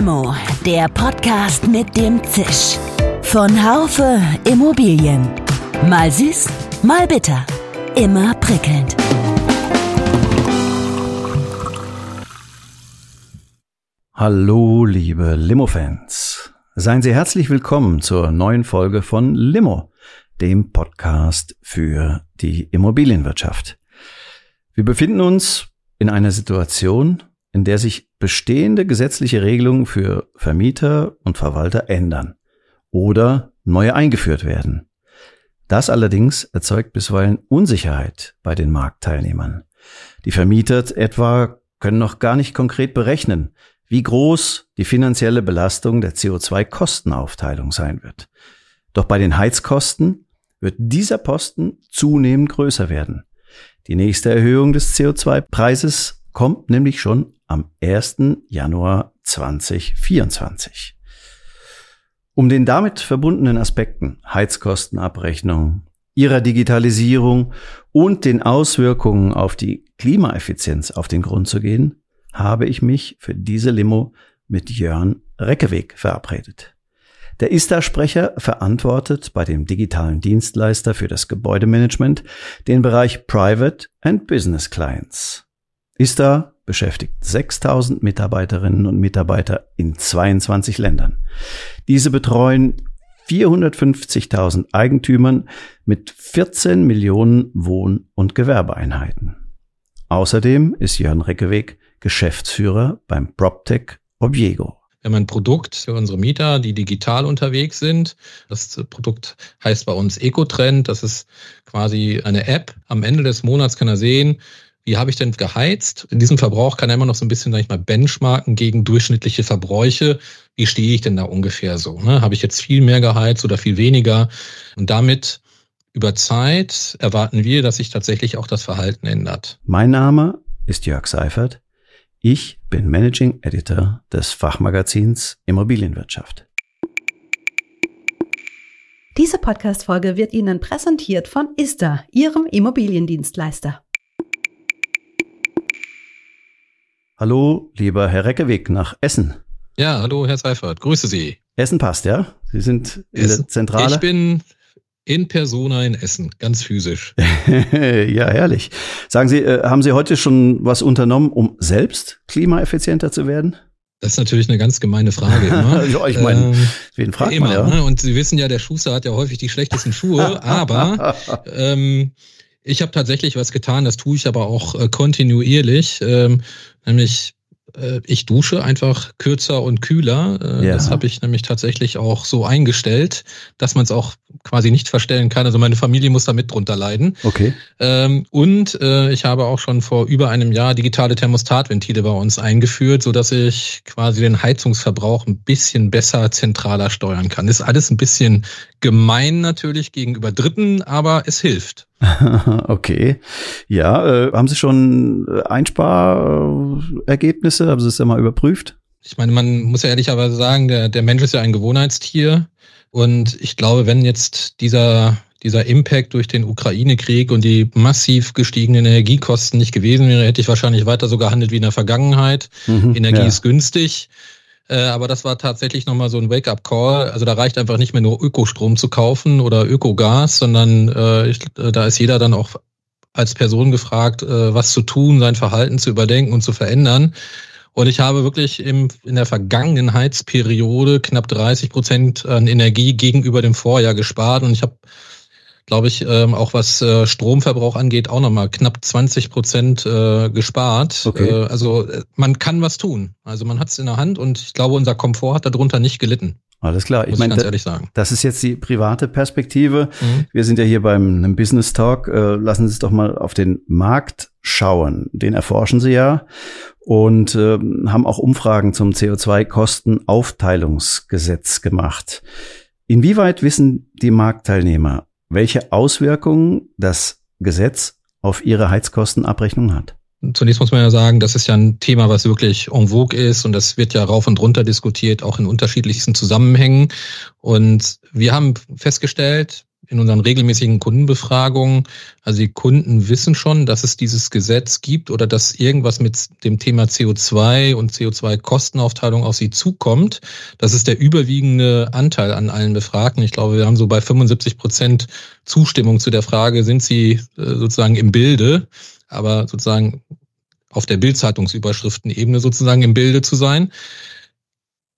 Limo, der Podcast mit dem Zisch. Von Haufe Immobilien. Mal süß, mal bitter. Immer prickelnd. Hallo, liebe Limo-Fans. Seien Sie herzlich willkommen zur neuen Folge von Limo, dem Podcast für die Immobilienwirtschaft. Wir befinden uns in einer Situation, in der sich bestehende gesetzliche Regelungen für Vermieter und Verwalter ändern oder neue eingeführt werden. Das allerdings erzeugt bisweilen Unsicherheit bei den Marktteilnehmern. Die Vermieter etwa können noch gar nicht konkret berechnen, wie groß die finanzielle Belastung der CO2-Kostenaufteilung sein wird. Doch bei den Heizkosten wird dieser Posten zunehmend größer werden. Die nächste Erhöhung des CO2-Preises kommt nämlich schon am 1. Januar 2024. Um den damit verbundenen Aspekten Heizkostenabrechnung, ihrer Digitalisierung und den Auswirkungen auf die Klimaeffizienz auf den Grund zu gehen, habe ich mich für diese Limo mit Jörn Reckeweg verabredet. Der ISTA-Sprecher verantwortet bei dem digitalen Dienstleister für das Gebäudemanagement den Bereich Private and Business Clients. ISTA beschäftigt 6000 Mitarbeiterinnen und Mitarbeiter in 22 Ländern. Diese betreuen 450.000 Eigentümern mit 14 Millionen Wohn- und Gewerbeeinheiten. Außerdem ist Jörn Reckeweg Geschäftsführer beim PropTech Obiego. Wir haben ein Produkt für unsere Mieter, die digital unterwegs sind. Das Produkt heißt bei uns EcoTrend. Das ist quasi eine App. Am Ende des Monats kann er sehen, wie habe ich denn geheizt? In diesem Verbrauch kann er immer noch so ein bisschen, sag ich mal, benchmarken gegen durchschnittliche Verbräuche. Wie stehe ich denn da ungefähr so? Ne? Habe ich jetzt viel mehr geheizt oder viel weniger? Und damit über Zeit erwarten wir, dass sich tatsächlich auch das Verhalten ändert. Mein Name ist Jörg Seifert. Ich bin Managing Editor des Fachmagazins Immobilienwirtschaft. Diese Podcast-Folge wird Ihnen präsentiert von ISTA, Ihrem Immobiliendienstleister. Hallo, lieber Herr Reckeweg nach Essen. Ja, hallo, Herr Seifert. Grüße Sie. Essen passt, ja? Sie sind in Essen. der Zentrale? Ich bin in Persona in Essen, ganz physisch. ja, herrlich. Sagen Sie, äh, haben Sie heute schon was unternommen, um selbst klimaeffizienter zu werden? Das ist natürlich eine ganz gemeine Frage. Immer. ja, ich meine, ähm, wen fragt immer, man ja? Ne? Und Sie wissen ja, der Schuster hat ja häufig die schlechtesten Schuhe, aber ähm, ich habe tatsächlich was getan, das tue ich aber auch äh, kontinuierlich, ähm, nämlich äh, ich dusche einfach kürzer und kühler. Äh, ja. Das habe ich nämlich tatsächlich auch so eingestellt, dass man es auch quasi nicht verstellen kann. Also meine Familie muss da mit drunter leiden. Okay. Ähm, und äh, ich habe auch schon vor über einem Jahr digitale Thermostatventile bei uns eingeführt, so dass ich quasi den Heizungsverbrauch ein bisschen besser zentraler steuern kann. Ist alles ein bisschen gemein natürlich gegenüber Dritten, aber es hilft. okay. Ja, äh, haben Sie schon Einsparergebnisse? Haben Sie es ja mal überprüft? Ich meine, man muss ja ehrlicherweise sagen, der, der Mensch ist ja ein Gewohnheitstier. Und ich glaube, wenn jetzt dieser, dieser Impact durch den Ukraine-Krieg und die massiv gestiegenen Energiekosten nicht gewesen wäre, hätte ich wahrscheinlich weiter so gehandelt wie in der Vergangenheit. Mhm, Energie ja. ist günstig. Äh, aber das war tatsächlich nochmal so ein Wake-up-Call. Also da reicht einfach nicht mehr nur Ökostrom zu kaufen oder Ökogas, sondern äh, ich, äh, da ist jeder dann auch als Person gefragt, äh, was zu tun, sein Verhalten zu überdenken und zu verändern. Und ich habe wirklich im, in der vergangenen Heizperiode knapp 30 Prozent an Energie gegenüber dem Vorjahr gespart. Und ich habe, glaube ich, ähm, auch was äh, Stromverbrauch angeht, auch nochmal knapp 20 Prozent äh, gespart. Okay. Äh, also äh, man kann was tun. Also man hat es in der Hand und ich glaube, unser Komfort hat darunter nicht gelitten. Alles klar. Ich meine, ganz sagen. das ist jetzt die private Perspektive. Mhm. Wir sind ja hier beim einem Business Talk. Äh, lassen Sie es doch mal auf den Markt schauen. Den erforschen Sie ja und äh, haben auch Umfragen zum CO2-Kostenaufteilungsgesetz gemacht. Inwieweit wissen die Marktteilnehmer, welche Auswirkungen das Gesetz auf ihre Heizkostenabrechnung hat? Zunächst muss man ja sagen, das ist ja ein Thema, was wirklich en vogue ist und das wird ja rauf und runter diskutiert, auch in unterschiedlichsten Zusammenhängen. Und wir haben festgestellt, in unseren regelmäßigen Kundenbefragungen, also die Kunden wissen schon, dass es dieses Gesetz gibt oder dass irgendwas mit dem Thema CO2 und CO2-Kostenaufteilung auf sie zukommt. Das ist der überwiegende Anteil an allen Befragten. Ich glaube, wir haben so bei 75 Prozent Zustimmung zu der Frage, sind sie äh, sozusagen im Bilde, aber sozusagen auf der Bildzeitungsüberschriftenebene sozusagen im Bilde zu sein.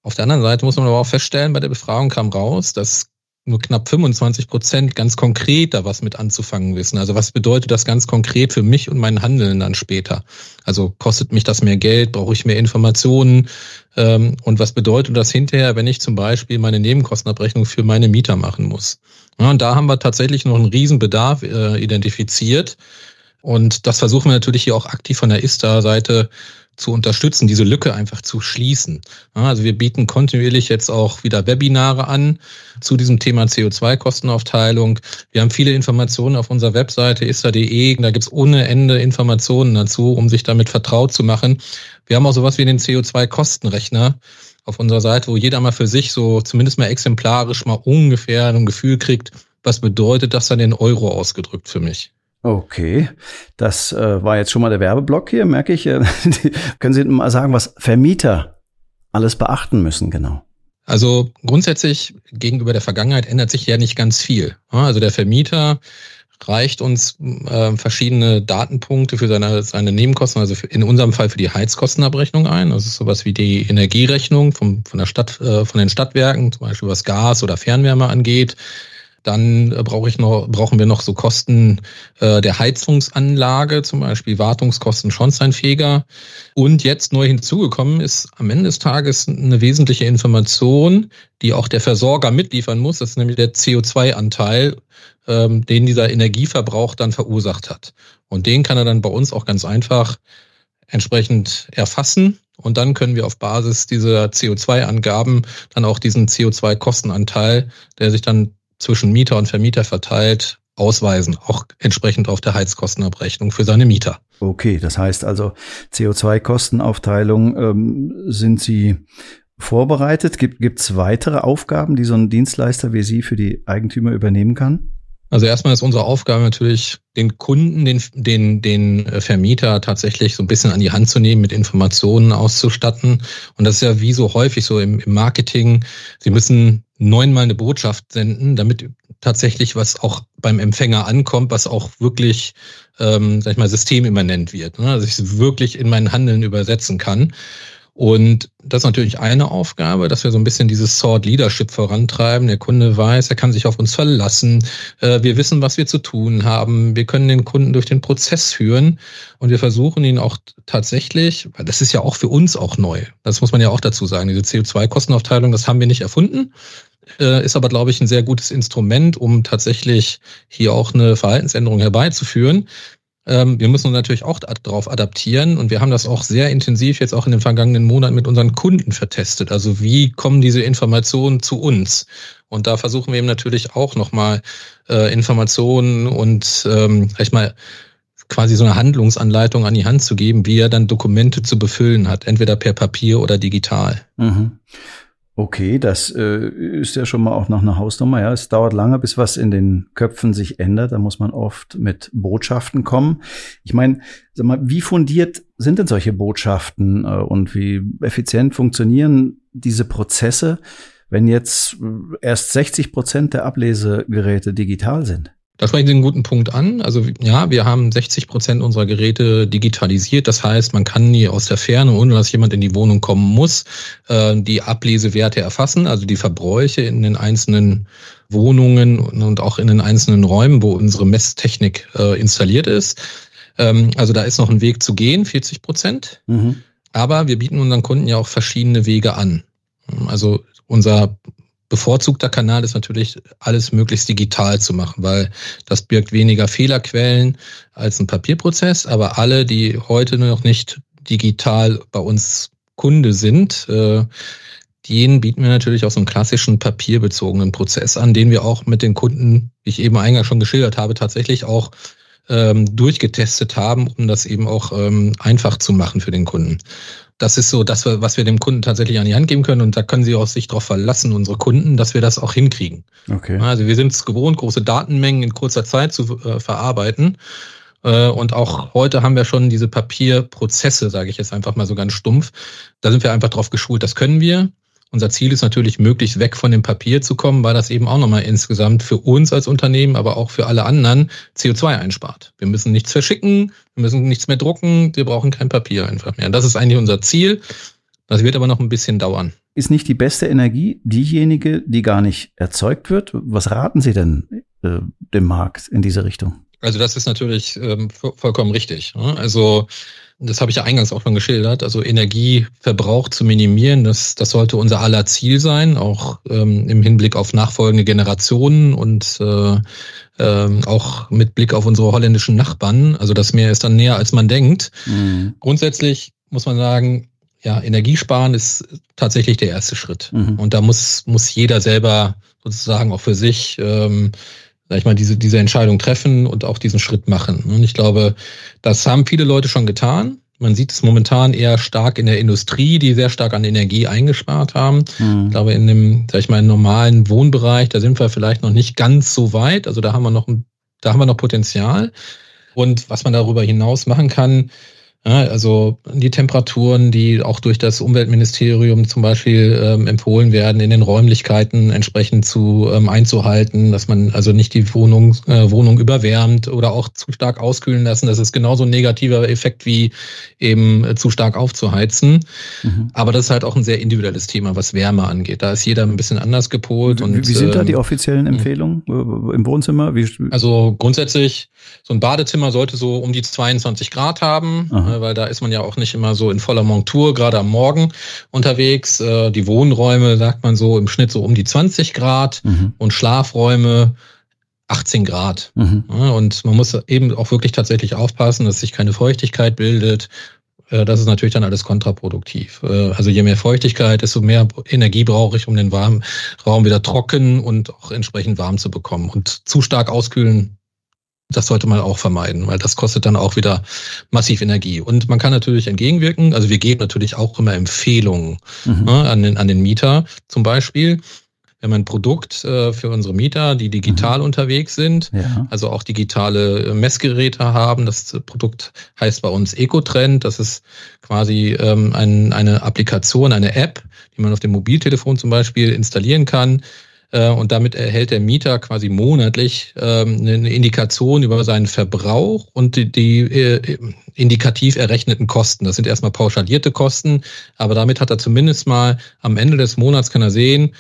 Auf der anderen Seite muss man aber auch feststellen, bei der Befragung kam raus, dass nur knapp 25 Prozent ganz konkret da was mit anzufangen wissen. Also was bedeutet das ganz konkret für mich und mein Handeln dann später? Also kostet mich das mehr Geld? Brauche ich mehr Informationen? Ähm, und was bedeutet das hinterher, wenn ich zum Beispiel meine Nebenkostenabrechnung für meine Mieter machen muss? Und da haben wir tatsächlich noch einen Riesenbedarf äh, identifiziert. Und das versuchen wir natürlich hier auch aktiv von der ISTA-Seite zu unterstützen, diese Lücke einfach zu schließen. Also wir bieten kontinuierlich jetzt auch wieder Webinare an zu diesem Thema CO2-Kostenaufteilung. Wir haben viele Informationen auf unserer Webseite ista.de. Da gibt's ohne Ende Informationen dazu, um sich damit vertraut zu machen. Wir haben auch sowas wie den CO2-Kostenrechner auf unserer Seite, wo jeder mal für sich so zumindest mal exemplarisch mal ungefähr ein Gefühl kriegt, was bedeutet das dann in Euro ausgedrückt für mich. Okay, das äh, war jetzt schon mal der Werbeblock hier, merke ich. Können Sie mal sagen, was Vermieter alles beachten müssen, genau? Also grundsätzlich gegenüber der Vergangenheit ändert sich ja nicht ganz viel. Also der Vermieter reicht uns äh, verschiedene Datenpunkte für seine, seine Nebenkosten, also für, in unserem Fall für die Heizkostenabrechnung ein. Das ist sowas wie die Energierechnung vom, von der Stadt, äh, von den Stadtwerken, zum Beispiel was Gas oder Fernwärme angeht. Dann äh, brauche ich noch, brauchen wir noch so Kosten äh, der Heizungsanlage, zum Beispiel Wartungskosten Schornsteinfeger. Und jetzt neu hinzugekommen ist am Ende des Tages eine wesentliche Information, die auch der Versorger mitliefern muss. Das ist nämlich der CO2-Anteil, ähm, den dieser Energieverbrauch dann verursacht hat. Und den kann er dann bei uns auch ganz einfach entsprechend erfassen. Und dann können wir auf Basis dieser CO2-Angaben dann auch diesen CO2-Kostenanteil, der sich dann zwischen Mieter und Vermieter verteilt, ausweisen, auch entsprechend auf der Heizkostenabrechnung für seine Mieter. Okay, das heißt also CO2-Kostenaufteilung ähm, sind Sie vorbereitet? Gibt es weitere Aufgaben, die so ein Dienstleister wie Sie für die Eigentümer übernehmen kann? Also erstmal ist unsere Aufgabe natürlich, den Kunden, den, den, den Vermieter tatsächlich so ein bisschen an die Hand zu nehmen, mit Informationen auszustatten. Und das ist ja wie so häufig so im, im Marketing. Sie müssen neunmal eine Botschaft senden, damit tatsächlich was auch beim Empfänger ankommt, was auch wirklich, ähm, sag ich mal, systemimmanent wird. Ne? Also ich es wirklich in mein Handeln übersetzen kann. Und das ist natürlich eine Aufgabe, dass wir so ein bisschen dieses Sword Leadership vorantreiben. Der Kunde weiß, er kann sich auf uns verlassen. Äh, wir wissen, was wir zu tun haben. Wir können den Kunden durch den Prozess führen und wir versuchen ihn auch tatsächlich, weil das ist ja auch für uns auch neu. Das muss man ja auch dazu sagen. Diese CO2-Kostenaufteilung, das haben wir nicht erfunden äh, ist aber, glaube ich, ein sehr gutes Instrument, um tatsächlich hier auch eine Verhaltensänderung herbeizuführen. Ähm, wir müssen uns natürlich auch darauf adaptieren und wir haben das auch sehr intensiv jetzt auch in den vergangenen Monaten mit unseren Kunden vertestet. Also wie kommen diese Informationen zu uns? Und da versuchen wir eben natürlich auch nochmal äh, Informationen und ähm, sag mal quasi so eine Handlungsanleitung an die Hand zu geben, wie er dann Dokumente zu befüllen hat, entweder per Papier oder digital. Mhm. Okay, das äh, ist ja schon mal auch noch eine Hausnummer. Ja, es dauert lange, bis was in den Köpfen sich ändert. Da muss man oft mit Botschaften kommen. Ich meine, sag mal, wie fundiert sind denn solche Botschaften äh, und wie effizient funktionieren diese Prozesse, wenn jetzt äh, erst 60 Prozent der Ablesegeräte digital sind? Da sprechen Sie einen guten Punkt an. Also ja, wir haben 60 Prozent unserer Geräte digitalisiert. Das heißt, man kann die aus der Ferne, ohne dass jemand in die Wohnung kommen muss, äh, die Ablesewerte erfassen, also die Verbräuche in den einzelnen Wohnungen und auch in den einzelnen Räumen, wo unsere Messtechnik äh, installiert ist. Ähm, also da ist noch ein Weg zu gehen, 40 Prozent. Mhm. Aber wir bieten unseren Kunden ja auch verschiedene Wege an. Also unser bevorzugter Kanal ist natürlich, alles möglichst digital zu machen, weil das birgt weniger Fehlerquellen als ein Papierprozess. Aber alle, die heute noch nicht digital bei uns Kunde sind, äh, denen bieten wir natürlich auch so einen klassischen papierbezogenen Prozess an, den wir auch mit den Kunden, wie ich eben eingangs schon geschildert habe, tatsächlich auch ähm, durchgetestet haben, um das eben auch ähm, einfach zu machen für den Kunden. Das ist so das, was wir dem Kunden tatsächlich an die Hand geben können. Und da können sie auch sich darauf verlassen, unsere Kunden, dass wir das auch hinkriegen. Okay. Also wir sind es gewohnt, große Datenmengen in kurzer Zeit zu äh, verarbeiten. Äh, und auch heute haben wir schon diese Papierprozesse, sage ich jetzt einfach mal so ganz stumpf. Da sind wir einfach drauf geschult, das können wir. Unser Ziel ist natürlich, möglichst weg von dem Papier zu kommen, weil das eben auch nochmal insgesamt für uns als Unternehmen, aber auch für alle anderen CO2 einspart. Wir müssen nichts verschicken, wir müssen nichts mehr drucken, wir brauchen kein Papier einfach mehr. Das ist eigentlich unser Ziel. Das wird aber noch ein bisschen dauern. Ist nicht die beste Energie diejenige, die gar nicht erzeugt wird? Was raten Sie denn äh, dem Markt in diese Richtung? Also das ist natürlich ähm, vollkommen richtig. Ne? Also das habe ich ja eingangs auch schon geschildert, also Energieverbrauch zu minimieren, das, das sollte unser aller Ziel sein, auch ähm, im Hinblick auf nachfolgende Generationen und äh, ähm, auch mit Blick auf unsere holländischen Nachbarn. Also das Meer ist dann näher, als man denkt. Mhm. Grundsätzlich muss man sagen, ja, Energiesparen ist tatsächlich der erste Schritt. Mhm. Und da muss, muss jeder selber sozusagen auch für sich ähm, sag ich mal, diese, diese Entscheidung treffen und auch diesen Schritt machen. Und ich glaube, das haben viele Leute schon getan. Man sieht es momentan eher stark in der Industrie, die sehr stark an Energie eingespart haben. Mhm. Ich glaube, in dem, sag ich mal, normalen Wohnbereich, da sind wir vielleicht noch nicht ganz so weit. Also da haben wir noch, da haben wir noch Potenzial. Und was man darüber hinaus machen kann, ja, also die Temperaturen, die auch durch das Umweltministerium zum Beispiel ähm, empfohlen werden, in den Räumlichkeiten entsprechend zu ähm, einzuhalten, dass man also nicht die Wohnung, äh, Wohnung überwärmt oder auch zu stark auskühlen lassen. Das ist genauso ein negativer Effekt wie eben äh, zu stark aufzuheizen. Mhm. Aber das ist halt auch ein sehr individuelles Thema, was Wärme angeht. Da ist jeder ein bisschen anders gepolt. Wie, und, wie sind da die ähm, offiziellen Empfehlungen äh, im Wohnzimmer? Wie, also grundsätzlich, so ein Badezimmer sollte so um die 22 Grad haben. Aha Ne, weil da ist man ja auch nicht immer so in voller Montur, gerade am Morgen unterwegs. Äh, die Wohnräume, sagt man so, im Schnitt so um die 20 Grad mhm. und Schlafräume 18 Grad. Mhm. Und man muss eben auch wirklich tatsächlich aufpassen, dass sich keine Feuchtigkeit bildet. Äh, das ist natürlich dann alles kontraproduktiv. Äh, also je mehr Feuchtigkeit, desto mehr Energie brauche ich, um den warmen Raum wieder trocken und auch entsprechend warm zu bekommen. Und zu stark auskühlen das sollte man auch vermeiden, weil das kostet dann auch wieder massiv Energie. Und man kann natürlich entgegenwirken. Also wir geben natürlich auch immer Empfehlungen mhm. ne, an, den, an den Mieter zum Beispiel. Wir haben ein Produkt äh, für unsere Mieter, die digital mhm. unterwegs sind, ja. also auch digitale äh, Messgeräte haben. Das Produkt heißt bei uns EcoTrend. Das ist quasi ähm, ein, eine Applikation, eine App, die man auf dem Mobiltelefon zum Beispiel installieren kann und damit erhält der Mieter quasi monatlich ähm, eine Indikation über seinen Verbrauch und die, die äh, indikativ errechneten Kosten. Das sind erstmal pauschalierte Kosten, aber damit hat er zumindest mal am Ende des Monats kann er sehen,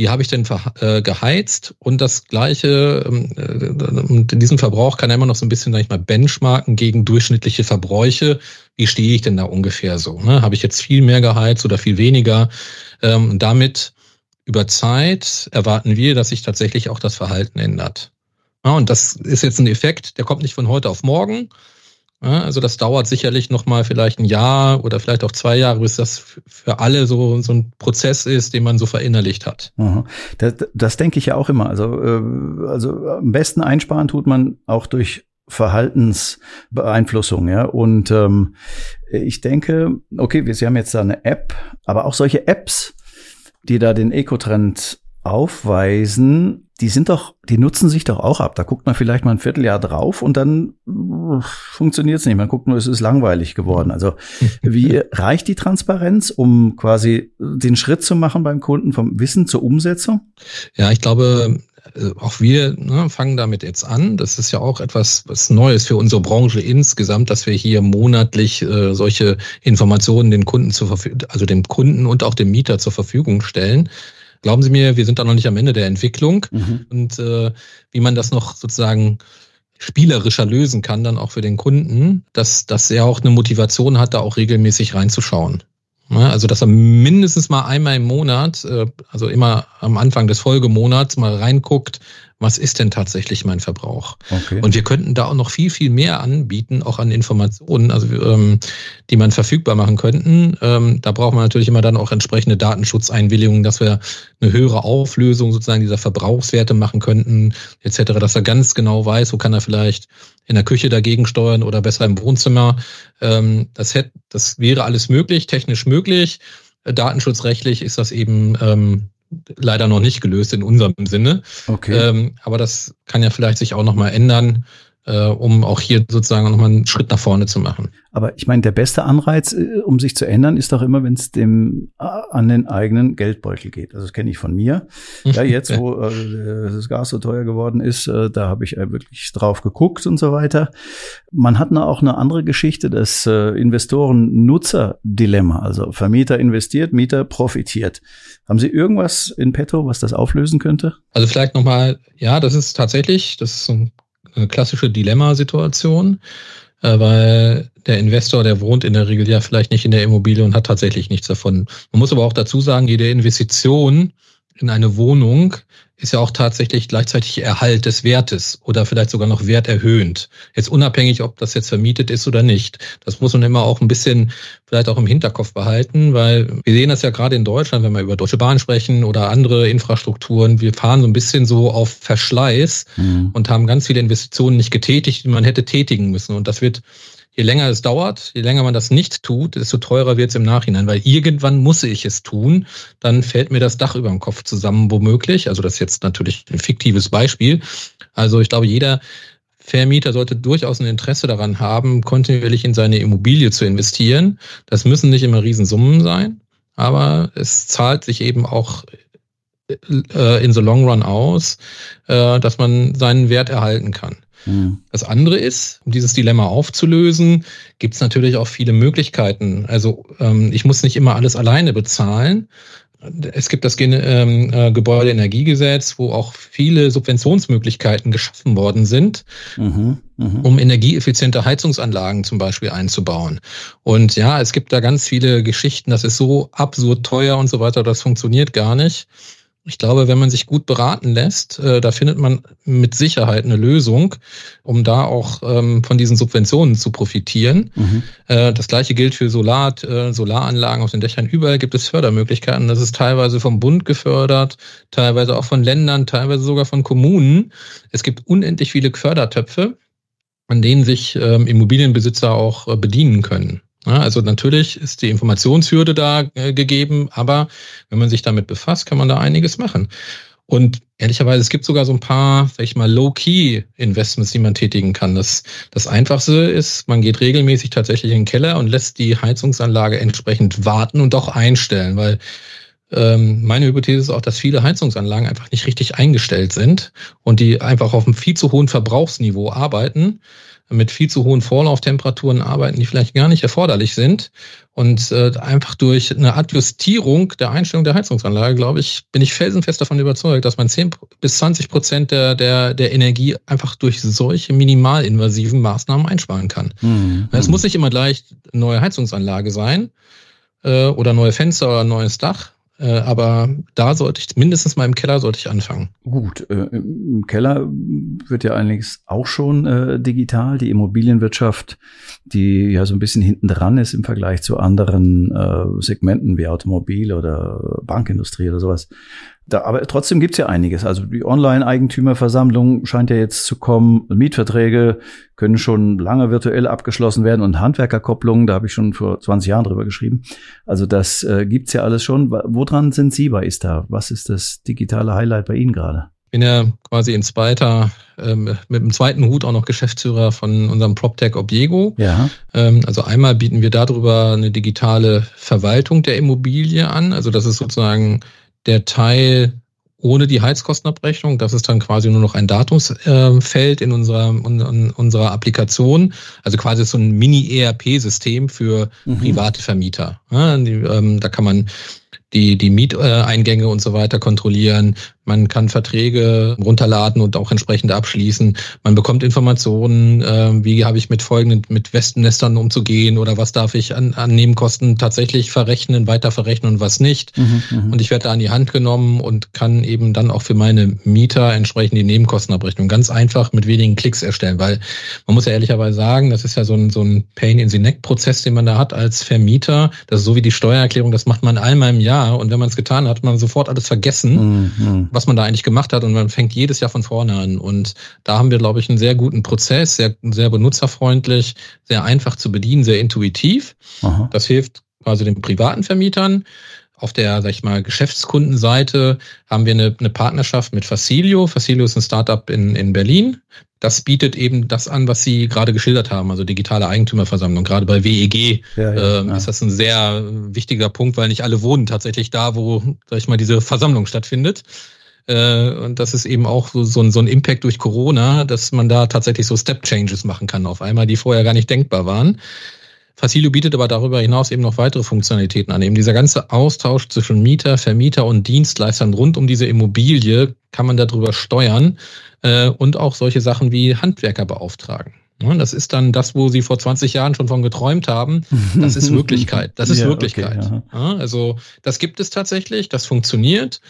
wie habe ich denn äh, geheizt und das gleiche, ähm, diesen Verbrauch kann er immer noch so ein bisschen, sag ich mal, benchmarken gegen durchschnittliche Verbräuche. Wie stehe ich denn da ungefähr so? Ne? Habe ich jetzt viel mehr geheizt oder viel weniger? Ähm, damit über Zeit erwarten wir, dass sich tatsächlich auch das Verhalten ändert. Ja, und das ist jetzt ein Effekt, der kommt nicht von heute auf morgen. Ja, also das dauert sicherlich noch mal vielleicht ein Jahr oder vielleicht auch zwei Jahre, bis das für alle so, so ein Prozess ist, den man so verinnerlicht hat. Das, das denke ich ja auch immer. Also, äh, also am besten einsparen tut man auch durch Verhaltensbeeinflussung, ja. Und ähm, ich denke, okay, wir Sie haben jetzt da eine App, aber auch solche Apps die da den Eco-Trend aufweisen, die sind doch, die nutzen sich doch auch ab. Da guckt man vielleicht mal ein Vierteljahr drauf und dann uh, funktioniert es nicht. Man guckt nur, es ist langweilig geworden. Also wie reicht die Transparenz, um quasi den Schritt zu machen beim Kunden vom Wissen zur Umsetzung? Ja, ich glaube, äh, auch wir ne, fangen damit jetzt an. Das ist ja auch etwas was Neues für unsere Branche insgesamt, dass wir hier monatlich äh, solche Informationen den Kunden zur Verfügung, also dem Kunden und auch dem Mieter zur Verfügung stellen. Glauben Sie mir, wir sind da noch nicht am Ende der Entwicklung mhm. und äh, wie man das noch sozusagen spielerischer lösen kann, dann auch für den Kunden, dass, dass er auch eine Motivation hat, da auch regelmäßig reinzuschauen. Also, dass er mindestens mal einmal im Monat, äh, also immer am Anfang des Folgemonats mal reinguckt, was ist denn tatsächlich mein Verbrauch? Okay. Und wir könnten da auch noch viel, viel mehr anbieten, auch an Informationen, also ähm, die man verfügbar machen könnten. Ähm, da braucht man natürlich immer dann auch entsprechende Datenschutzeinwilligungen, dass wir eine höhere Auflösung sozusagen dieser Verbrauchswerte machen könnten, etc., dass er ganz genau weiß, wo kann er vielleicht in der Küche dagegen steuern oder besser im Wohnzimmer. Ähm, das, hätte, das wäre alles möglich, technisch möglich. Datenschutzrechtlich ist das eben ähm, leider noch nicht gelöst in unserem Sinne. Okay. Ähm, aber das kann ja vielleicht sich auch nochmal ändern äh, um auch hier sozusagen nochmal einen Schritt nach vorne zu machen. Aber ich meine, der beste Anreiz, äh, um sich zu ändern, ist doch immer, wenn es dem äh, an den eigenen Geldbeutel geht. Also das kenne ich von mir. Ja, jetzt, wo äh, das Gas so teuer geworden ist, äh, da habe ich äh, wirklich drauf geguckt und so weiter. Man hat noch auch eine andere Geschichte, das äh, Investoren-Nutzer-Dilemma. Also Vermieter investiert, Mieter profitiert. Haben Sie irgendwas in petto, was das auflösen könnte? Also vielleicht nochmal, ja, das ist tatsächlich, das ist so ein klassische Dilemmasituation, äh, weil der Investor, der wohnt in der Regel ja vielleicht nicht in der Immobilie und hat tatsächlich nichts davon. Man muss aber auch dazu sagen, jede Investition in eine Wohnung ist ja auch tatsächlich gleichzeitig Erhalt des Wertes oder vielleicht sogar noch werterhöhend. Jetzt unabhängig, ob das jetzt vermietet ist oder nicht. Das muss man immer auch ein bisschen vielleicht auch im Hinterkopf behalten, weil wir sehen das ja gerade in Deutschland, wenn wir über Deutsche Bahn sprechen oder andere Infrastrukturen. Wir fahren so ein bisschen so auf Verschleiß mhm. und haben ganz viele Investitionen nicht getätigt, die man hätte tätigen müssen. Und das wird je länger es dauert, je länger man das nicht tut, desto teurer wird es im Nachhinein, weil irgendwann muss ich es tun, dann fällt mir das Dach über den Kopf zusammen, womöglich. Also das ist jetzt natürlich ein fiktives Beispiel. Also ich glaube, jeder Vermieter sollte durchaus ein Interesse daran haben, kontinuierlich in seine Immobilie zu investieren. Das müssen nicht immer Riesensummen sein, aber es zahlt sich eben auch äh, in the long run aus, äh, dass man seinen Wert erhalten kann. Mhm. Das andere ist, um dieses Dilemma aufzulösen, gibt es natürlich auch viele Möglichkeiten. Also ähm, ich muss nicht immer alles alleine bezahlen. Es gibt das ähm, äh, Gebäudeenergiegesetz, wo auch viele Subventionsmöglichkeiten geschaffen worden sind, mhm, mh. um energieeffiziente Heizungsanlagen zum Beispiel einzubauen. Und ja, es gibt da ganz viele Geschichten, das ist so absurd teuer und so weiter, das funktioniert gar nicht. Ich glaube, wenn man sich gut beraten lässt, äh, da findet man mit Sicherheit eine Lösung, um da auch ähm, von diesen Subventionen zu profitieren. Mhm. Äh, das gleiche gilt für Solar, äh, Solaranlagen auf den Dächern. Überall gibt es Fördermöglichkeiten. Das ist teilweise vom Bund gefördert, teilweise auch von Ländern, teilweise sogar von Kommunen. Es gibt unendlich viele Fördertöpfe, an denen sich ähm, Immobilienbesitzer auch bedienen können. Ja, also natürlich ist die Informationshürde da äh, gegeben, aber wenn man sich damit befasst, kann man da einiges machen. Und ehrlicherweise, es gibt sogar so ein paar, sag ich mal, Low-Key-Investments, die man tätigen kann. Das, das Einfachste ist, man geht regelmäßig tatsächlich in den Keller und lässt die Heizungsanlage entsprechend warten und auch einstellen, weil ähm, meine Hypothese ist auch, dass viele Heizungsanlagen einfach nicht richtig eingestellt sind und die einfach auf einem viel zu hohen Verbrauchsniveau arbeiten mit viel zu hohen Vorlauftemperaturen arbeiten, die vielleicht gar nicht erforderlich sind. Und äh, einfach durch eine Adjustierung der Einstellung der Heizungsanlage, glaube ich, bin ich felsenfest davon überzeugt, dass man 10 bis 20 Prozent der, der, der Energie einfach durch solche minimalinvasiven Maßnahmen einsparen kann. Mhm. Es muss nicht immer gleich eine neue Heizungsanlage sein äh, oder neue Fenster oder neues Dach. Äh, aber da sollte ich, mindestens mal im Keller sollte ich anfangen. Gut, äh, im Keller wird ja einiges auch schon äh, digital. Die Immobilienwirtschaft, die ja so ein bisschen hinten dran ist im Vergleich zu anderen äh, Segmenten wie Automobil oder Bankindustrie oder sowas, da, aber trotzdem gibt's ja einiges. Also die Online-Eigentümerversammlung scheint ja jetzt zu kommen. Mietverträge können schon lange virtuell abgeschlossen werden und Handwerkerkopplungen, da habe ich schon vor 20 Jahren drüber geschrieben. Also das äh, gibt's ja alles schon. Woran sind Sie bei ISTA? Was ist das digitale Highlight bei Ihnen gerade? Ich bin ja quasi in zweiter, ähm, mit dem zweiten Hut auch noch Geschäftsführer von unserem PropTech Obiego. Ja. Ähm, also einmal bieten wir darüber eine digitale Verwaltung der Immobilie an. Also das ist sozusagen der Teil ohne die Heizkostenabrechnung. Das ist dann quasi nur noch ein Datumsfeld in unserer, in unserer Applikation. Also quasi so ein Mini-ERP-System für mhm. private Vermieter. Ja, die, ähm, da kann man die, die Mieteingänge und so weiter kontrollieren. Man kann Verträge runterladen und auch entsprechend abschließen. Man bekommt Informationen, äh, wie habe ich mit folgenden, mit Westennestern umzugehen oder was darf ich an, an Nebenkosten tatsächlich verrechnen, weiter verrechnen und was nicht. Mhm, mhm, und ich werde da an die Hand genommen und kann eben dann auch für meine Mieter entsprechend die Nebenkostenabrechnung ganz einfach mit wenigen Klicks erstellen, weil man muss ja ehrlicherweise sagen, das ist ja so ein, so ein Pain in the Neck Prozess, den man da hat als Vermieter. Das ist so wie die Steuererklärung, das macht man einmal im Jahr und wenn man es getan hat, hat man sofort alles vergessen. Mhm, mhm was man da eigentlich gemacht hat und man fängt jedes Jahr von vorne an. Und da haben wir, glaube ich, einen sehr guten Prozess, sehr, sehr benutzerfreundlich, sehr einfach zu bedienen, sehr intuitiv. Aha. Das hilft quasi den privaten Vermietern. Auf der, sag ich mal, Geschäftskundenseite haben wir eine, eine Partnerschaft mit Facilio. Facilio ist ein Startup in, in Berlin. Das bietet eben das an, was Sie gerade geschildert haben, also digitale Eigentümerversammlung. Gerade bei WEG ja, ja, äh, ja. ist das ein sehr wichtiger Punkt, weil nicht alle wohnen tatsächlich da, wo, sag ich mal, diese Versammlung stattfindet. Äh, und das ist eben auch so, so, ein, so ein Impact durch Corona, dass man da tatsächlich so Step-Changes machen kann auf einmal, die vorher gar nicht denkbar waren. Facilio bietet aber darüber hinaus eben noch weitere Funktionalitäten an. Eben dieser ganze Austausch zwischen Mieter, Vermieter und Dienstleistern rund um diese Immobilie kann man darüber steuern äh, und auch solche Sachen wie Handwerker beauftragen. Ja, das ist dann das, wo Sie vor 20 Jahren schon von geträumt haben. Das ist Wirklichkeit. Das ist ja, Wirklichkeit. Okay, ja. also das gibt es tatsächlich, das funktioniert.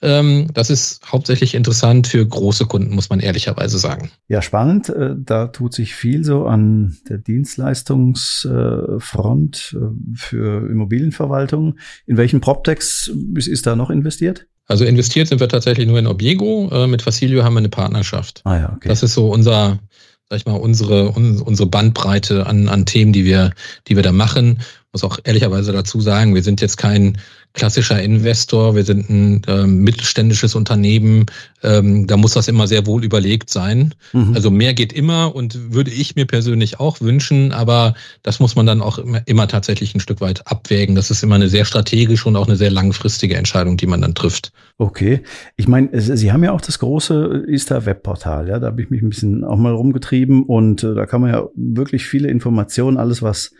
Ähm, das ist hauptsächlich interessant für große Kunden, muss man ehrlicherweise sagen. Ja, spannend. Äh, da tut sich viel so an der Dienstleistungsfront äh, für Immobilienverwaltung. In welchen PropTechs ist da noch investiert? Also investiert sind wir tatsächlich nur in Obiego. Äh, mit Facilio haben wir eine Partnerschaft. Ah ja, okay. Das ist so unser, sag ich mal, unsere, unsere Bandbreite an, an Themen, die wir, die wir da machen. Muss auch ehrlicherweise dazu sagen, wir sind jetzt kein klassischer Investor, wir sind ein äh, mittelständisches Unternehmen, ähm, da muss das immer sehr wohl überlegt sein. Mhm. Also mehr geht immer und würde ich mir persönlich auch wünschen, aber das muss man dann auch immer, immer tatsächlich ein Stück weit abwägen. Das ist immer eine sehr strategische und auch eine sehr langfristige Entscheidung, die man dann trifft. Okay. Ich meine, Sie haben ja auch das große Ista Webportal, ja, da habe ich mich ein bisschen auch mal rumgetrieben und äh, da kann man ja wirklich viele Informationen, alles was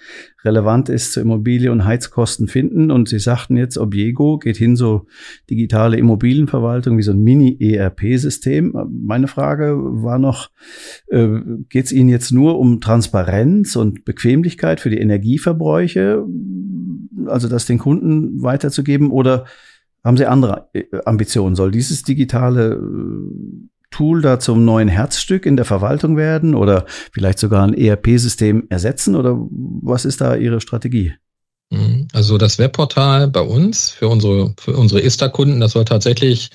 relevant ist zur Immobilie und Heizkosten finden und Sie sagten jetzt, Obiego geht hin so digitale Immobilienverwaltung wie so ein Mini-ERP-System. Meine Frage war noch, äh, geht es Ihnen jetzt nur um Transparenz und Bequemlichkeit für die Energieverbräuche, also das den Kunden weiterzugeben oder haben Sie andere äh, Ambitionen? Soll dieses digitale äh, Tool da zum neuen Herzstück in der Verwaltung werden oder vielleicht sogar ein ERP-System ersetzen oder was ist da Ihre Strategie? Mhm. Also das Webportal bei uns für unsere, für unsere ISTA-Kunden, das soll tatsächlich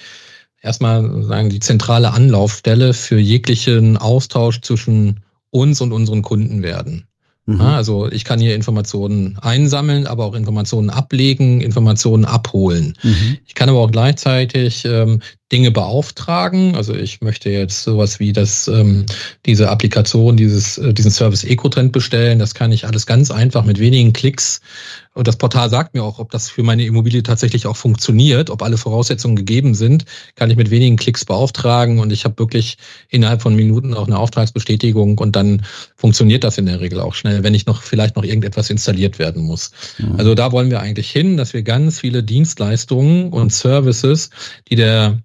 erstmal sagen, die zentrale Anlaufstelle für jeglichen Austausch zwischen uns und unseren Kunden werden. Mhm. Also ich kann hier Informationen einsammeln, aber auch Informationen ablegen, Informationen abholen. Mhm. Ich kann aber auch gleichzeitig ähm, Dinge beauftragen. Also ich möchte jetzt sowas wie das, ähm, diese Applikation, dieses, äh, diesen Service EcoTrend bestellen. Das kann ich alles ganz einfach mit wenigen Klicks. Und das Portal sagt mir auch, ob das für meine Immobilie tatsächlich auch funktioniert, ob alle Voraussetzungen gegeben sind, kann ich mit wenigen Klicks beauftragen und ich habe wirklich innerhalb von Minuten auch eine Auftragsbestätigung und dann funktioniert das in der Regel auch schnell, wenn ich noch vielleicht noch irgendetwas installiert werden muss. Mhm. Also da wollen wir eigentlich hin, dass wir ganz viele Dienstleistungen und Services, die der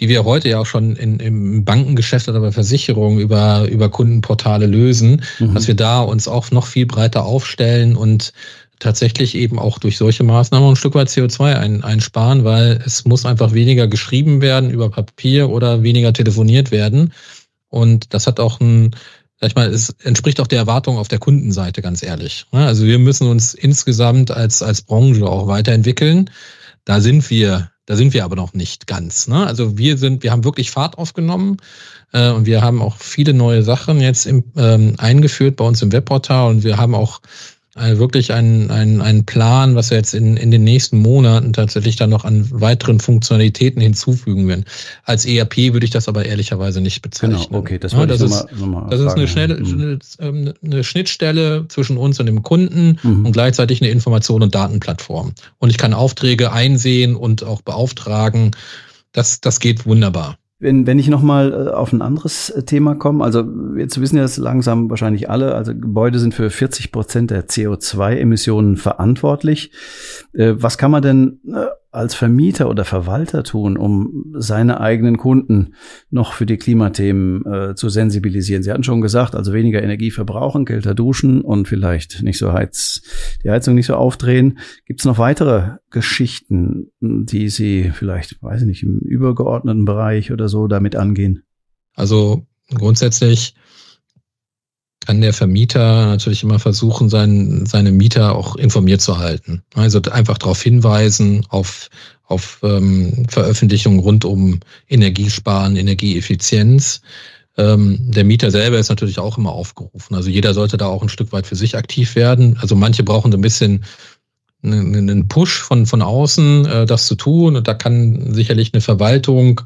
die wir heute ja auch schon in, im Bankengeschäft oder bei Versicherungen über, über Kundenportale lösen, mhm. dass wir da uns auch noch viel breiter aufstellen und tatsächlich eben auch durch solche Maßnahmen ein Stück weit CO2 ein, einsparen, weil es muss einfach weniger geschrieben werden über Papier oder weniger telefoniert werden. Und das hat auch ein, sag ich mal, es entspricht auch der Erwartung auf der Kundenseite, ganz ehrlich. Also wir müssen uns insgesamt als, als Branche auch weiterentwickeln. Da sind wir da sind wir aber noch nicht ganz. Ne? Also wir sind, wir haben wirklich Fahrt aufgenommen äh, und wir haben auch viele neue Sachen jetzt im, ähm, eingeführt bei uns im Webportal und wir haben auch äh, wirklich einen, einen, einen Plan, was wir jetzt in, in den nächsten Monaten tatsächlich dann noch an weiteren Funktionalitäten hinzufügen werden. Als ERP würde ich das aber ehrlicherweise nicht bezeichnen. Genau, okay, das, ja, das ist, noch mal, das ist eine, schnelle, mhm. eine, eine Schnittstelle zwischen uns und dem Kunden mhm. und gleichzeitig eine Information- und Datenplattform. Und ich kann Aufträge einsehen und auch beauftragen. Das, das geht wunderbar. Wenn, wenn ich nochmal äh, auf ein anderes äh, Thema komme, also jetzt wissen ja das langsam wahrscheinlich alle, also Gebäude sind für 40 Prozent der CO2-Emissionen verantwortlich. Äh, was kann man denn als Vermieter oder Verwalter tun, um seine eigenen Kunden noch für die Klimathemen äh, zu sensibilisieren? Sie hatten schon gesagt, also weniger Energie verbrauchen, kälter duschen und vielleicht nicht so heiz, die Heizung nicht so aufdrehen. Gibt es noch weitere Geschichten, die Sie vielleicht, weiß ich nicht, im übergeordneten Bereich oder so damit angehen? Also grundsätzlich kann der Vermieter natürlich immer versuchen, sein, seine Mieter auch informiert zu halten. Also einfach darauf hinweisen, auf, auf ähm, Veröffentlichungen rund um Energiesparen, Energieeffizienz. Ähm, der Mieter selber ist natürlich auch immer aufgerufen. Also jeder sollte da auch ein Stück weit für sich aktiv werden. Also manche brauchen so ein bisschen einen Push von, von außen, äh, das zu tun. Und da kann sicherlich eine Verwaltung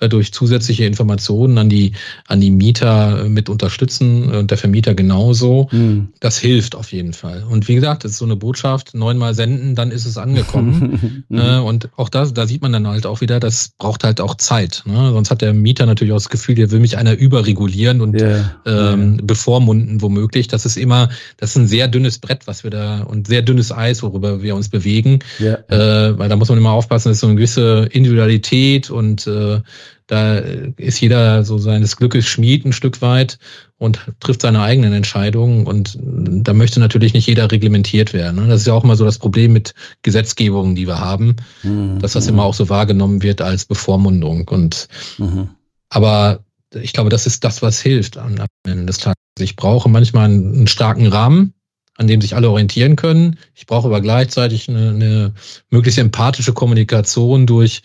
durch zusätzliche Informationen an die, an die Mieter mit unterstützen und der Vermieter genauso. Mhm. Das hilft auf jeden Fall. Und wie gesagt, das ist so eine Botschaft, neunmal senden, dann ist es angekommen. mhm. äh, und auch da, da sieht man dann halt auch wieder, das braucht halt auch Zeit. Ne? Sonst hat der Mieter natürlich auch das Gefühl, hier will mich einer überregulieren und yeah. ähm, yeah. bevormunden womöglich. Das ist immer, das ist ein sehr dünnes Brett, was wir da und sehr dünnes Eis, worüber wir uns bewegen. Yeah. Äh, weil da muss man immer aufpassen, dass so eine gewisse Individualität und äh, da ist jeder so seines Glückes Schmied ein Stück weit und trifft seine eigenen Entscheidungen. Und da möchte natürlich nicht jeder reglementiert werden. Ne? Das ist ja auch immer so das Problem mit Gesetzgebungen, die wir haben, mhm. dass das immer auch so wahrgenommen wird als Bevormundung. Und mhm. aber ich glaube, das ist das, was hilft am Ende des Tages. Ich brauche manchmal einen, einen starken Rahmen, an dem sich alle orientieren können. Ich brauche aber gleichzeitig eine, eine möglichst empathische Kommunikation durch,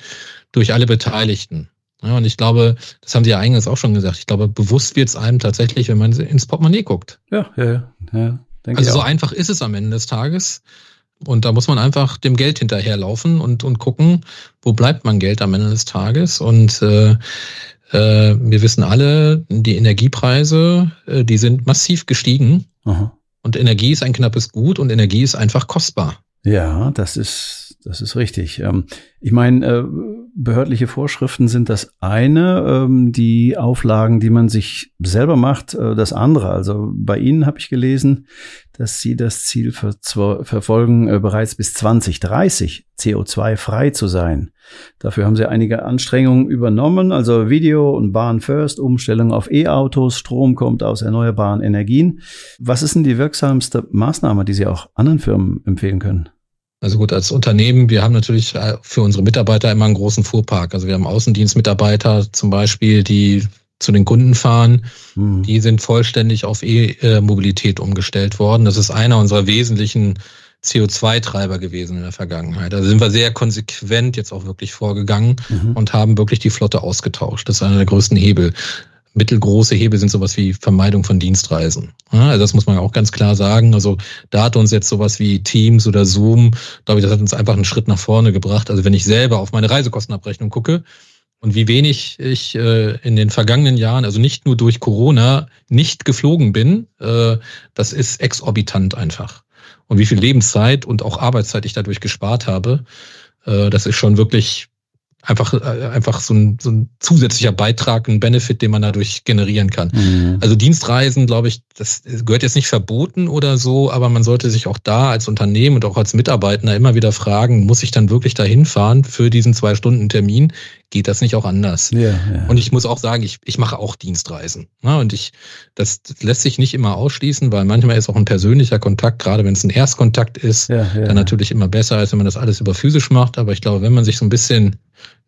durch alle Beteiligten. Ja, und ich glaube, das haben Sie ja eingangs auch schon gesagt, ich glaube, bewusst wird es einem tatsächlich, wenn man ins Portemonnaie guckt. Ja, ja, ja. ja also so einfach ist es am Ende des Tages. Und da muss man einfach dem Geld hinterherlaufen und, und gucken, wo bleibt man Geld am Ende des Tages. Und äh, äh, wir wissen alle, die Energiepreise, äh, die sind massiv gestiegen. Aha. Und Energie ist ein knappes Gut und Energie ist einfach kostbar. Ja, das ist, das ist richtig. Ähm, ich meine, äh, behördliche Vorschriften sind das eine, ähm, die Auflagen, die man sich selber macht, äh, das andere. Also bei Ihnen habe ich gelesen, dass Sie das Ziel verfolgen, äh, bereits bis 2030 CO2-frei zu sein. Dafür haben Sie einige Anstrengungen übernommen, also Video und Bahn First, Umstellung auf E-Autos, Strom kommt aus erneuerbaren Energien. Was ist denn die wirksamste Maßnahme, die Sie auch anderen Firmen empfehlen können? Also gut, als Unternehmen, wir haben natürlich äh, für unsere Mitarbeiter immer einen großen Fuhrpark. Also wir haben Außendienstmitarbeiter zum Beispiel, die zu den Kunden fahren. Hm. Die sind vollständig auf E-Mobilität umgestellt worden. Das ist einer unserer wesentlichen CO2-Treiber gewesen in der Vergangenheit. Also sind wir sehr konsequent jetzt auch wirklich vorgegangen mhm. und haben wirklich die Flotte ausgetauscht. Das ist einer der größten Hebel mittelgroße Hebel sind sowas wie Vermeidung von Dienstreisen. also das muss man auch ganz klar sagen. Also da hat uns jetzt sowas wie Teams oder Zoom, glaube ich, das hat uns einfach einen Schritt nach vorne gebracht. Also wenn ich selber auf meine Reisekostenabrechnung gucke und wie wenig ich äh, in den vergangenen Jahren, also nicht nur durch Corona, nicht geflogen bin, äh, das ist exorbitant einfach. Und wie viel Lebenszeit und auch Arbeitszeit ich dadurch gespart habe, äh, das ist schon wirklich einfach, äh, einfach so ein, so ein zusätzlicher Beitrag, ein Benefit, den man dadurch generieren kann. Mhm. Also Dienstreisen, glaube ich, das gehört jetzt nicht verboten oder so, aber man sollte sich auch da als Unternehmen und auch als Mitarbeiter immer wieder fragen, muss ich dann wirklich dahin fahren für diesen zwei Stunden Termin? Geht das nicht auch anders? Ja, ja. Und ich muss auch sagen, ich, ich mache auch Dienstreisen. Ja, und ich, das, das lässt sich nicht immer ausschließen, weil manchmal ist auch ein persönlicher Kontakt, gerade wenn es ein Erstkontakt ist, dann natürlich immer besser, als wenn man das alles über physisch macht. Aber ich glaube, wenn man sich so ein bisschen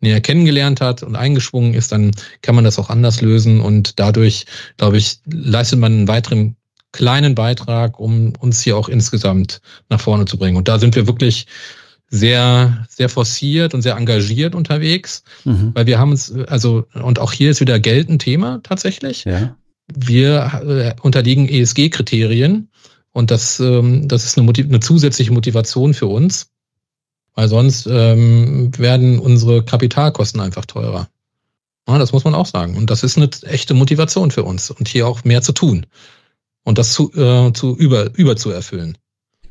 näher kennengelernt hat und eingeschwungen ist, dann kann man das auch anders lösen und dadurch, glaube ich, leistet man einen weiteren kleinen Beitrag, um uns hier auch insgesamt nach vorne zu bringen. Und da sind wir wirklich sehr, sehr forciert und sehr engagiert unterwegs, mhm. weil wir haben uns, also, und auch hier ist wieder Geld ein Thema tatsächlich. Ja. Wir äh, unterliegen ESG-Kriterien und das, ähm, das ist eine, eine zusätzliche Motivation für uns. Weil sonst ähm, werden unsere Kapitalkosten einfach teurer. Ja, das muss man auch sagen. Und das ist eine echte Motivation für uns und hier auch mehr zu tun und das zu, äh, zu über, über zu erfüllen.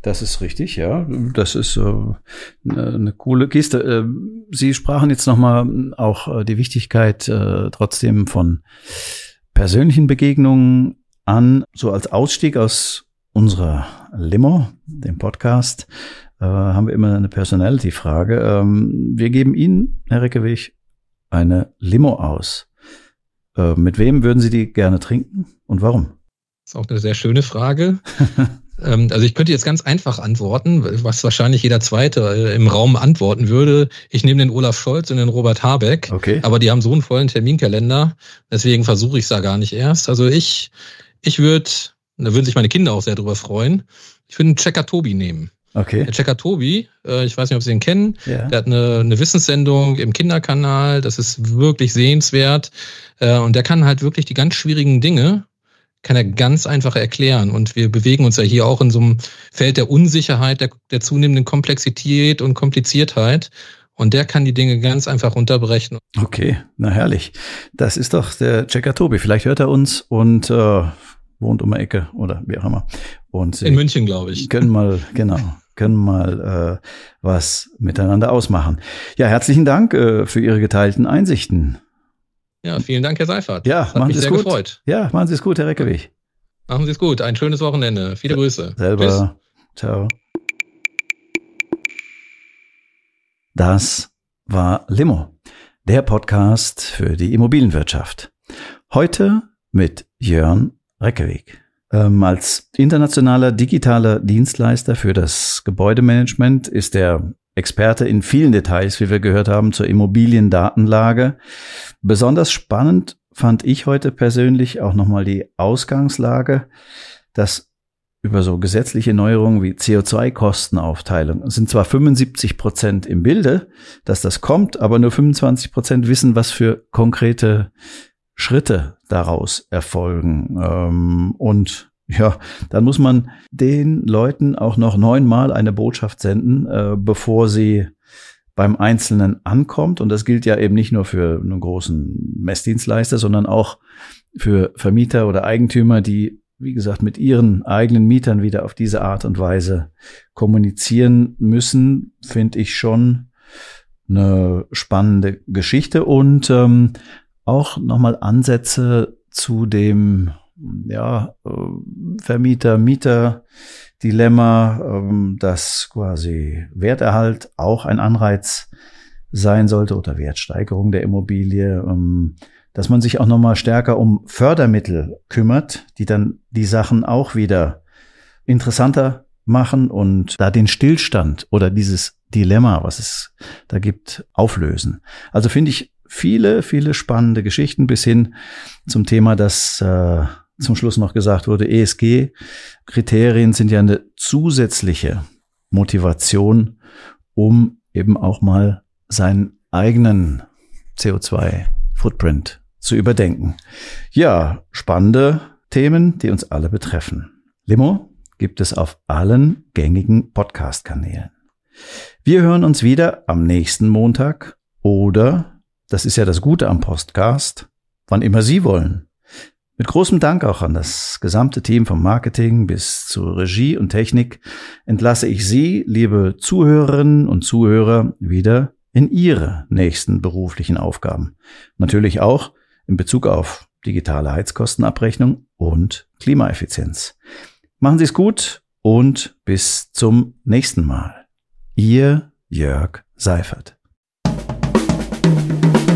Das ist richtig, ja. Das ist äh, eine, eine coole Kiste. Äh, Sie sprachen jetzt nochmal auch äh, die Wichtigkeit äh, trotzdem von persönlichen Begegnungen an, so als Ausstieg aus unserer Limo, dem Podcast äh, haben wir immer eine Personality-Frage. Ähm, wir geben Ihnen, Herr Reckewig, eine Limo aus. Äh, mit wem würden Sie die gerne trinken und warum? Das ist auch eine sehr schöne Frage. Ähm, also ich könnte jetzt ganz einfach antworten, was wahrscheinlich jeder Zweite äh, im Raum antworten würde. Ich nehme den Olaf Scholz und den Robert Habeck, okay. aber die haben so einen vollen Terminkalender, deswegen versuche ich es da gar nicht erst. Also ich, ich würde da würden sich meine Kinder auch sehr drüber freuen, ich würde einen Checker Tobi nehmen. Okay. Der Checker Tobi, äh, ich weiß nicht, ob Sie ihn kennen, Ja. der hat eine, eine Wissenssendung im Kinderkanal, das ist wirklich sehenswert äh, und der kann halt wirklich die ganz schwierigen Dinge, kann er ganz einfach erklären und wir bewegen uns ja hier auch in so einem Feld der Unsicherheit, der, der zunehmenden Komplexität und Kompliziertheit und der kann die Dinge ganz einfach runterbrechen. Okay, na herrlich. Das ist doch der Checker Tobi. Vielleicht hört er uns und äh, wohnt um die Ecke oder wie auch immer. Und In München, glaube ich. können mal, genau, können mal äh, was miteinander ausmachen. Ja, herzlichen Dank äh, für Ihre geteilten Einsichten. Ja, vielen Dank, Herr Seifert. Ja, Das machen Sie es sehr gut. gefreut. Ja, machen Sie es gut, Herr Reckewig. Machen Sie es gut. Ein schönes Wochenende. Viele Grüße. Tschüss. Selber. Ciao. Das war Limo, der Podcast für die Immobilienwirtschaft. Heute mit Jörn Reckeweg. Ähm, als internationaler digitaler Dienstleister für das Gebäudemanagement ist er Experte in vielen Details, wie wir gehört haben, zur Immobiliendatenlage. Besonders spannend fand ich heute persönlich auch nochmal die Ausgangslage, dass über so gesetzliche Neuerungen wie CO2-Kostenaufteilung sind zwar 75 Prozent im Bilde, dass das kommt, aber nur 25 Prozent wissen, was für konkrete Schritte daraus erfolgen. Ähm, und ja, dann muss man den Leuten auch noch neunmal eine Botschaft senden, äh, bevor sie beim Einzelnen ankommt. Und das gilt ja eben nicht nur für einen großen Messdienstleister, sondern auch für Vermieter oder Eigentümer, die, wie gesagt, mit ihren eigenen Mietern wieder auf diese Art und Weise kommunizieren müssen, finde ich schon eine spannende Geschichte und ähm, auch nochmal Ansätze zu dem ja, äh, Vermieter-Mieter-Dilemma, ähm, dass quasi Werterhalt auch ein Anreiz sein sollte oder Wertsteigerung der Immobilie, ähm, dass man sich auch nochmal stärker um Fördermittel kümmert, die dann die Sachen auch wieder interessanter machen und da den Stillstand oder dieses Dilemma, was es da gibt, auflösen. Also finde ich viele, viele spannende Geschichten bis hin zum Thema, das äh, zum Schluss noch gesagt wurde, ESG-Kriterien sind ja eine zusätzliche Motivation, um eben auch mal seinen eigenen CO2-Footprint zu überdenken. Ja, spannende Themen, die uns alle betreffen. Limo gibt es auf allen gängigen Podcast-Kanälen. Wir hören uns wieder am nächsten Montag oder, das ist ja das Gute am Podcast, wann immer Sie wollen. Mit großem Dank auch an das gesamte Team vom Marketing bis zur Regie und Technik entlasse ich Sie, liebe Zuhörerinnen und Zuhörer, wieder in Ihre nächsten beruflichen Aufgaben. Natürlich auch in Bezug auf digitale Heizkostenabrechnung und Klimaeffizienz. Machen Sie es gut und bis zum nächsten Mal. Ihr Jörg Seifert.